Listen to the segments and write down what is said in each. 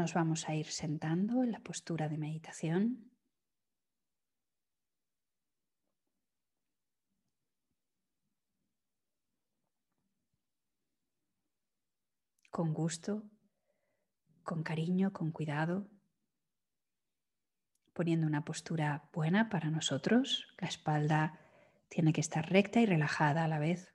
Nos vamos a ir sentando en la postura de meditación. Con gusto, con cariño, con cuidado, poniendo una postura buena para nosotros. La espalda tiene que estar recta y relajada a la vez.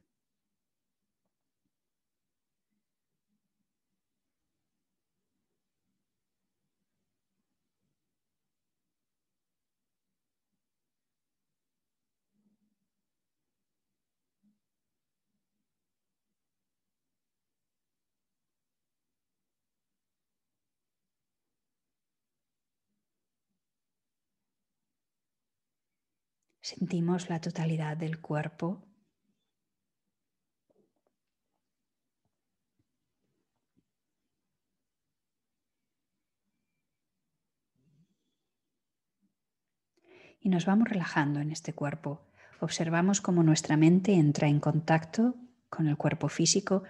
Sentimos la totalidad del cuerpo. Y nos vamos relajando en este cuerpo. Observamos cómo nuestra mente entra en contacto con el cuerpo físico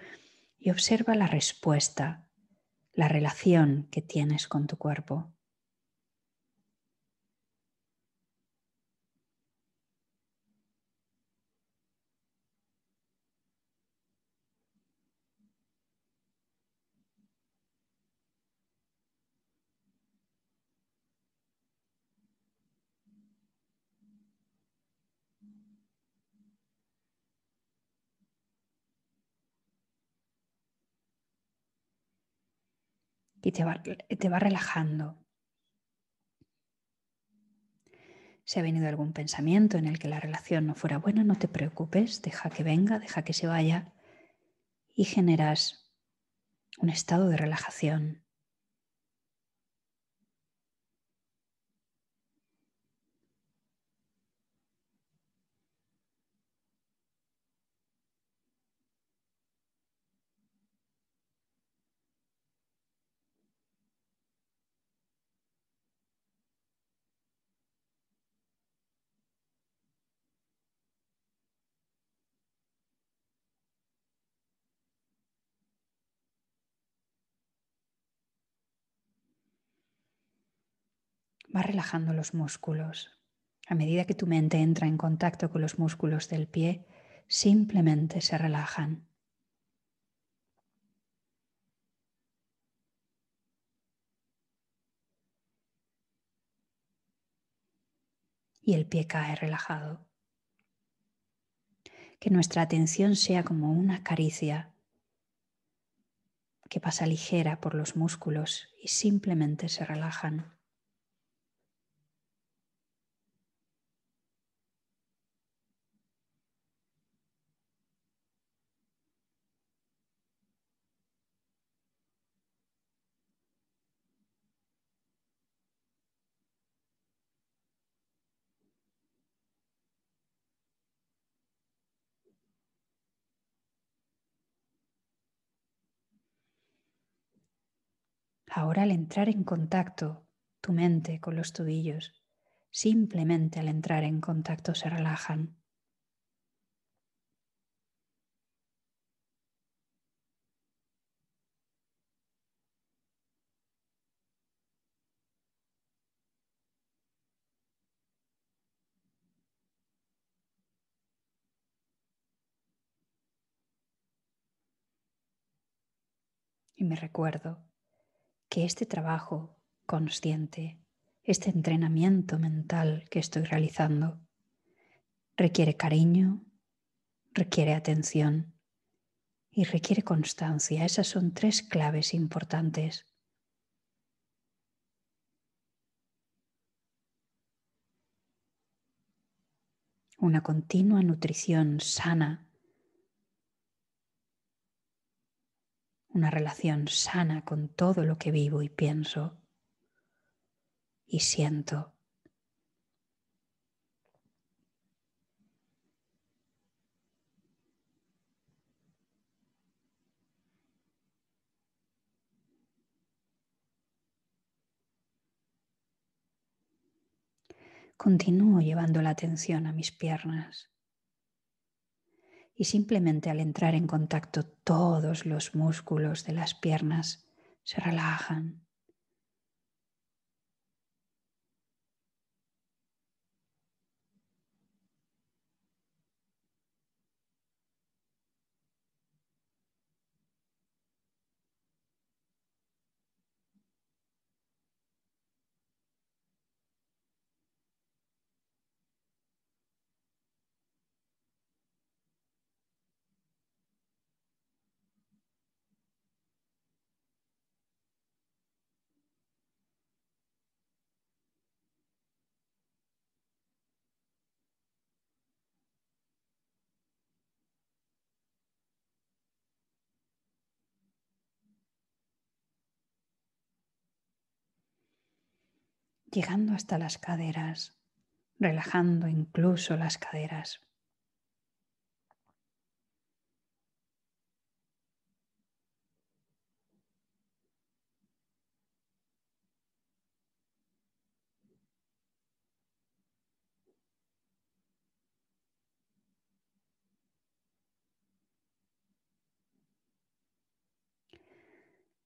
y observa la respuesta, la relación que tienes con tu cuerpo. Y te va, te va relajando. Si ha venido algún pensamiento en el que la relación no fuera buena, no te preocupes, deja que venga, deja que se vaya y generas un estado de relajación. Va relajando los músculos. A medida que tu mente entra en contacto con los músculos del pie, simplemente se relajan. Y el pie cae relajado. Que nuestra atención sea como una caricia que pasa ligera por los músculos y simplemente se relajan. Ahora al entrar en contacto tu mente con los tobillos, simplemente al entrar en contacto se relajan. Y me recuerdo que este trabajo consciente, este entrenamiento mental que estoy realizando, requiere cariño, requiere atención y requiere constancia. Esas son tres claves importantes. Una continua nutrición sana una relación sana con todo lo que vivo y pienso y siento. Continúo llevando la atención a mis piernas y simplemente al entrar en contacto todos los músculos de las piernas se relajan, llegando hasta las caderas, relajando incluso las caderas.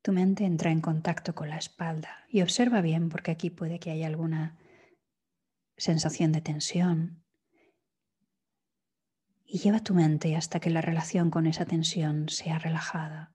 Tu mente entra en contacto con la espalda y observa bien porque aquí puede que haya alguna sensación de tensión. Y lleva tu mente hasta que la relación con esa tensión sea relajada.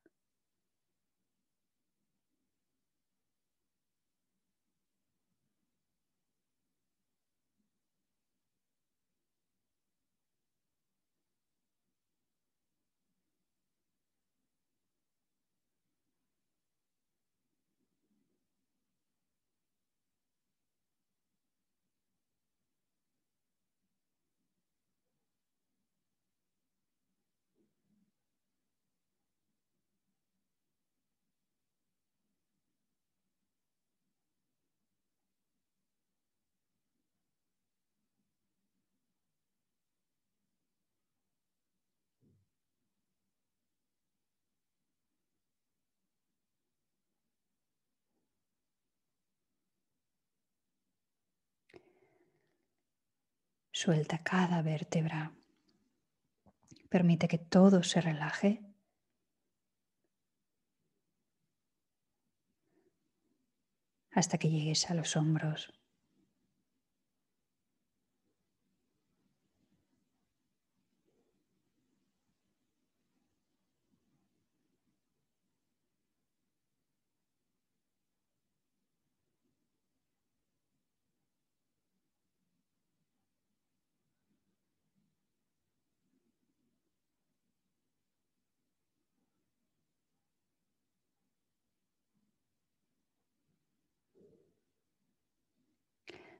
Suelta cada vértebra. Permite que todo se relaje. hasta que llegues a los hombros.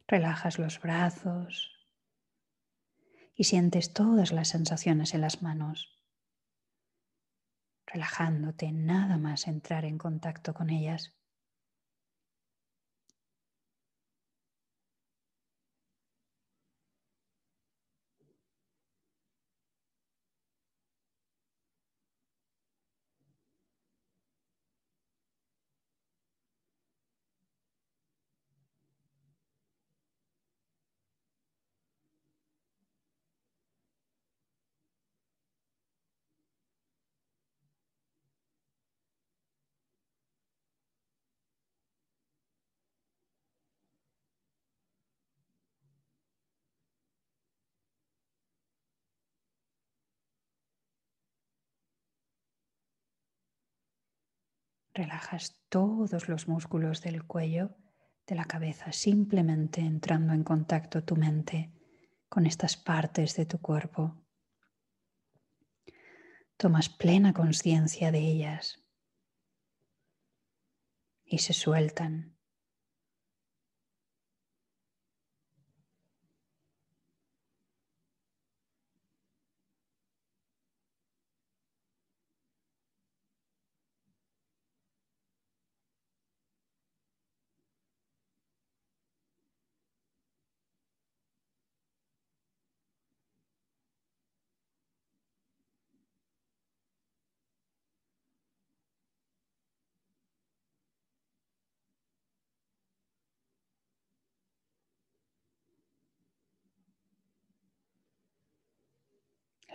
Relajas los brazos y sientes todas las sensaciones en las manos, relajándote nada más entrar en contacto con ellas. Relajas todos los músculos del cuello, de la cabeza, simplemente entrando en contacto tu mente con estas partes de tu cuerpo. Tomas plena conciencia de ellas y se sueltan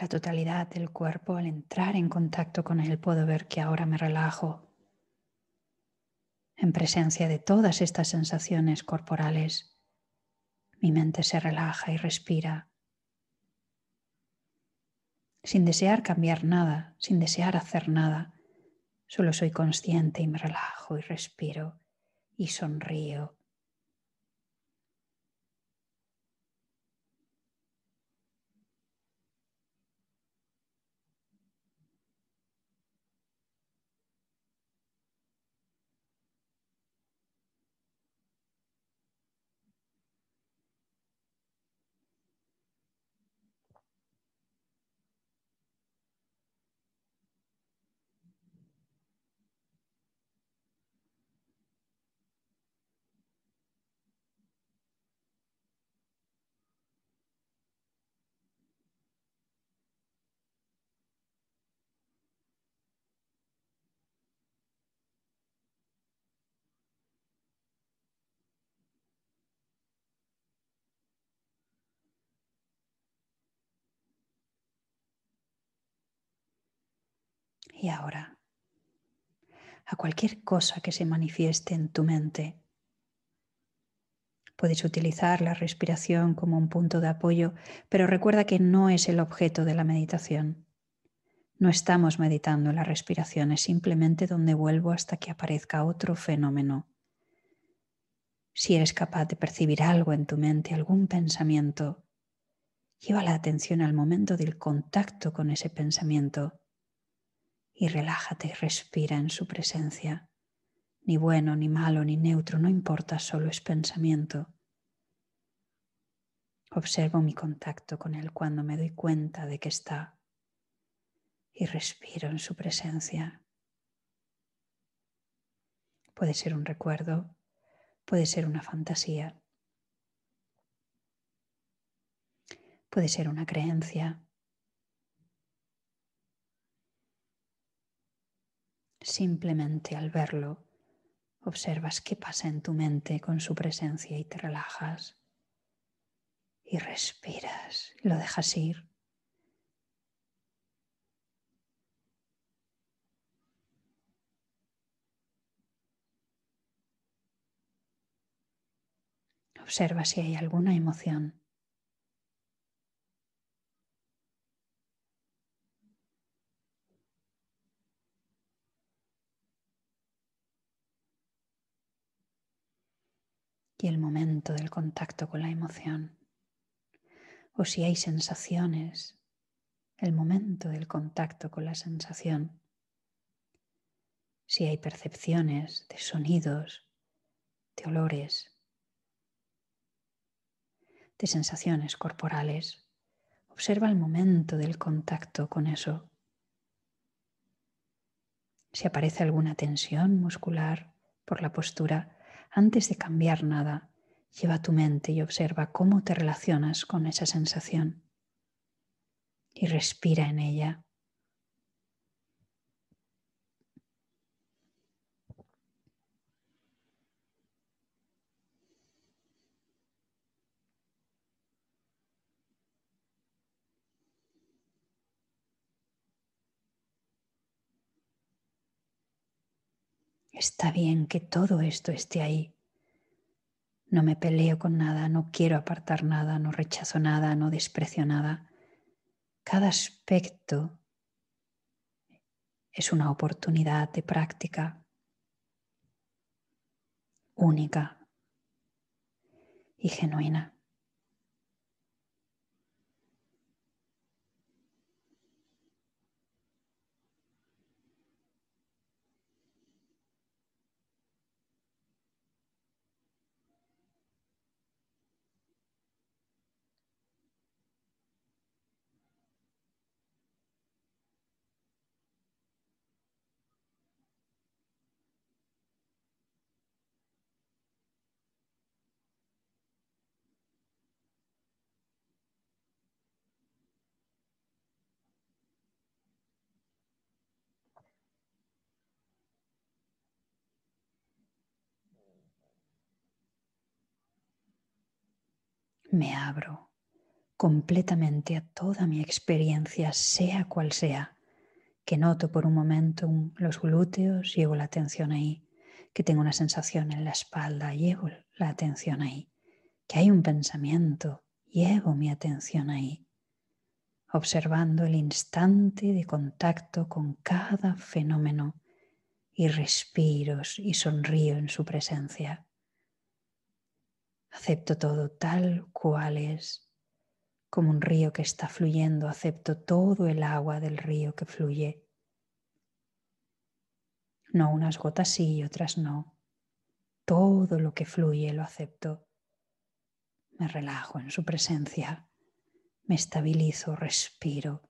la totalidad del cuerpo, al entrar en contacto con él, puedo ver que ahora me relajo en presencia de todas estas sensaciones corporales. Mi mente se relaja y respira sin desear cambiar nada, sin desear hacer nada. Solo soy consciente y me relajo y respiro y sonrío y ahora a cualquier cosa que se manifieste en tu mente. Puedes utilizar la respiración como un punto de apoyo, pero recuerda que no es el objeto de la meditación. No estamos meditando la respiración, es simplemente donde vuelvo hasta que aparezca otro fenómeno. Si eres capaz de percibir algo en tu mente, algún pensamiento, lleva la atención al momento del contacto con ese pensamiento y relájate y respira en su presencia. Ni bueno, ni malo, ni neutro, no importa, solo es pensamiento. Observo mi contacto con él cuando me doy cuenta de que está y respiro en su presencia. Puede ser un recuerdo, puede ser una fantasía, puede ser una creencia, Simplemente al verlo, observas qué pasa en tu mente con su presencia y te relajas. Y respiras, lo dejas ir. Observa si hay alguna emoción. y el del contacto con la emoción. O si hay sensaciones, el momento del contacto con la sensación. Si hay percepciones de sonidos, de olores, de sensaciones corporales, observa el momento del contacto con eso. Si aparece alguna tensión muscular por la postura, antes de cambiar nada, lleva tu mente y observa cómo te relacionas con esa sensación y respira en ella. Está bien que todo esto esté ahí. No me peleo con nada, no quiero apartar nada, no rechazo nada, no desprecio nada. Cada aspecto es una oportunidad de práctica única y genuina. Me abro completamente a toda mi experiencia, sea cual sea, que noto por un momento los glúteos, llevo la atención ahí, que tengo una sensación en la espalda, llevo la atención ahí, que hay un pensamiento, llevo mi atención ahí, observando el instante de contacto con cada fenómeno y respiro y sonrío en su presencia. Acepto todo tal cual es, como un río que está fluyendo, acepto todo el agua del río que fluye. No unas gotas sí y otras no. Todo lo que fluye lo acepto. Me relajo en su presencia, me estabilizo, respiro.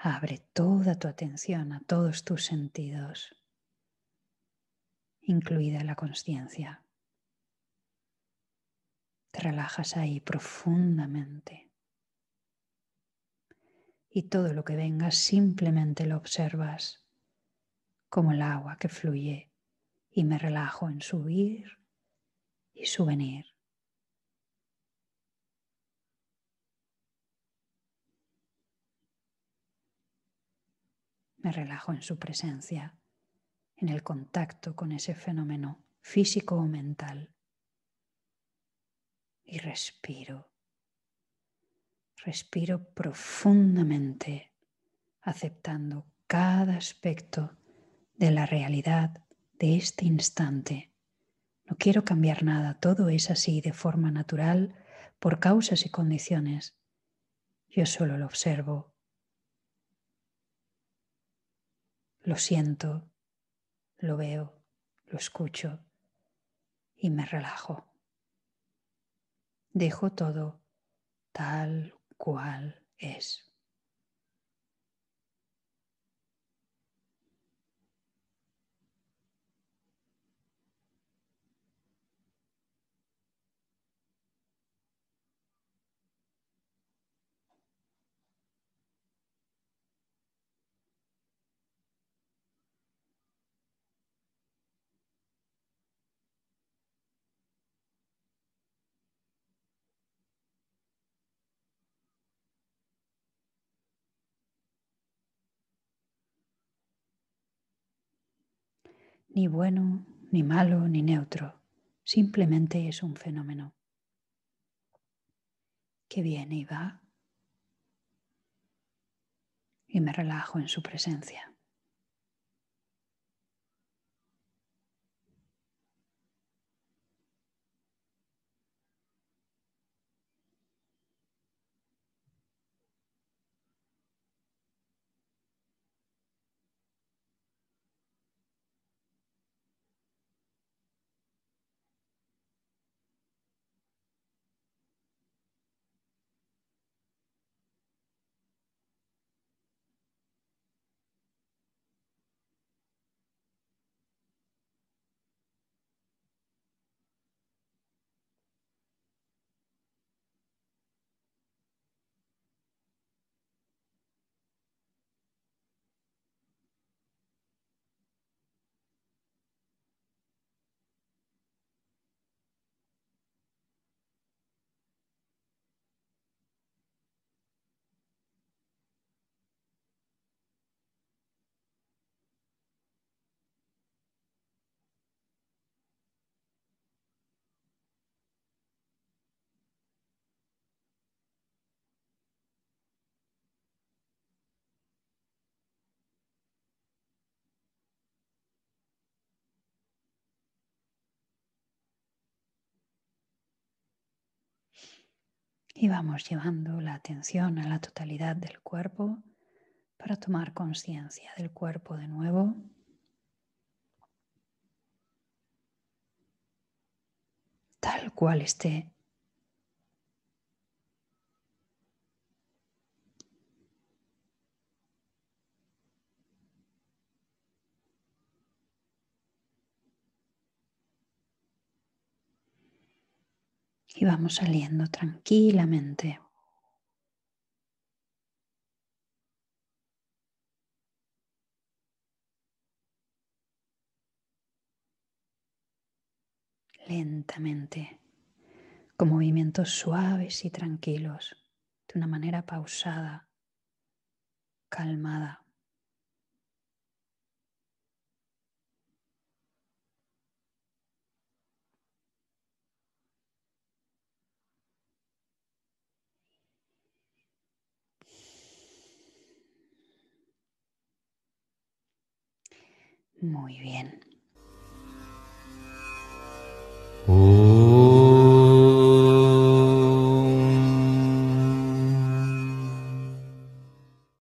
Abre toda tu atención a todos tus sentidos, incluida la conciencia. Te relajas ahí profundamente. Y todo lo que venga simplemente lo observas como el agua que fluye y me relajo en subir y su venir. Me relajo en su presencia, en el contacto con ese fenómeno físico o mental. Y respiro. Respiro profundamente, aceptando cada aspecto de la realidad de este instante no quiero cambiar nada, todo es así de forma natural por causas y condiciones. Yo solo lo observo, lo siento, lo veo, lo escucho y me relajo. Dejo todo tal cual es. Ni bueno, ni malo, ni neutro. Simplemente es un fenómeno que viene y va y me relajo en su presencia. Y vamos llevando la atención a la totalidad del cuerpo para tomar conciencia del cuerpo de nuevo. Tal cual esté. Y vamos saliendo tranquilamente. lentamente, con movimientos suaves y tranquilos, de una manera pausada, calmada. Muy bien.